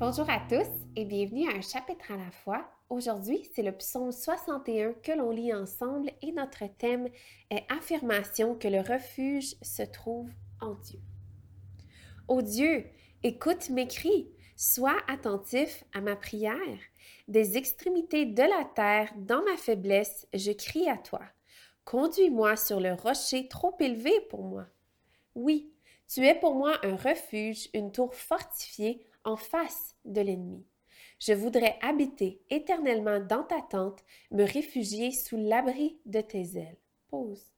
Bonjour à tous et bienvenue à un chapitre à la fois. Aujourd'hui, c'est le psaume 61 que l'on lit ensemble et notre thème est Affirmation que le refuge se trouve en Dieu. Ô Dieu, écoute mes cris, sois attentif à ma prière. Des extrémités de la terre, dans ma faiblesse, je crie à toi. Conduis-moi sur le rocher trop élevé pour moi. Oui, tu es pour moi un refuge, une tour fortifiée en face de l'ennemi. Je voudrais habiter éternellement dans ta tente, me réfugier sous l'abri de tes ailes. Pause.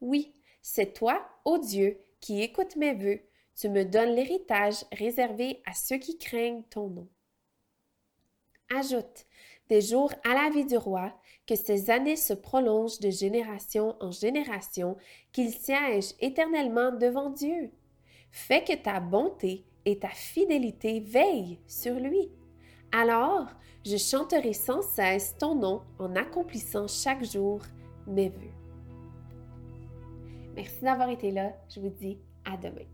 Oui, c'est toi, ô Dieu, qui écoutes mes vœux. Tu me donnes l'héritage réservé à ceux qui craignent ton nom. Ajoute des jours à la vie du roi, que ces années se prolongent de génération en génération, qu'il siège éternellement devant Dieu. Fais que ta bonté et ta fidélité veillent sur lui. Alors, je chanterai sans cesse ton nom en accomplissant chaque jour mes vœux. Merci d'avoir été là. Je vous dis à demain.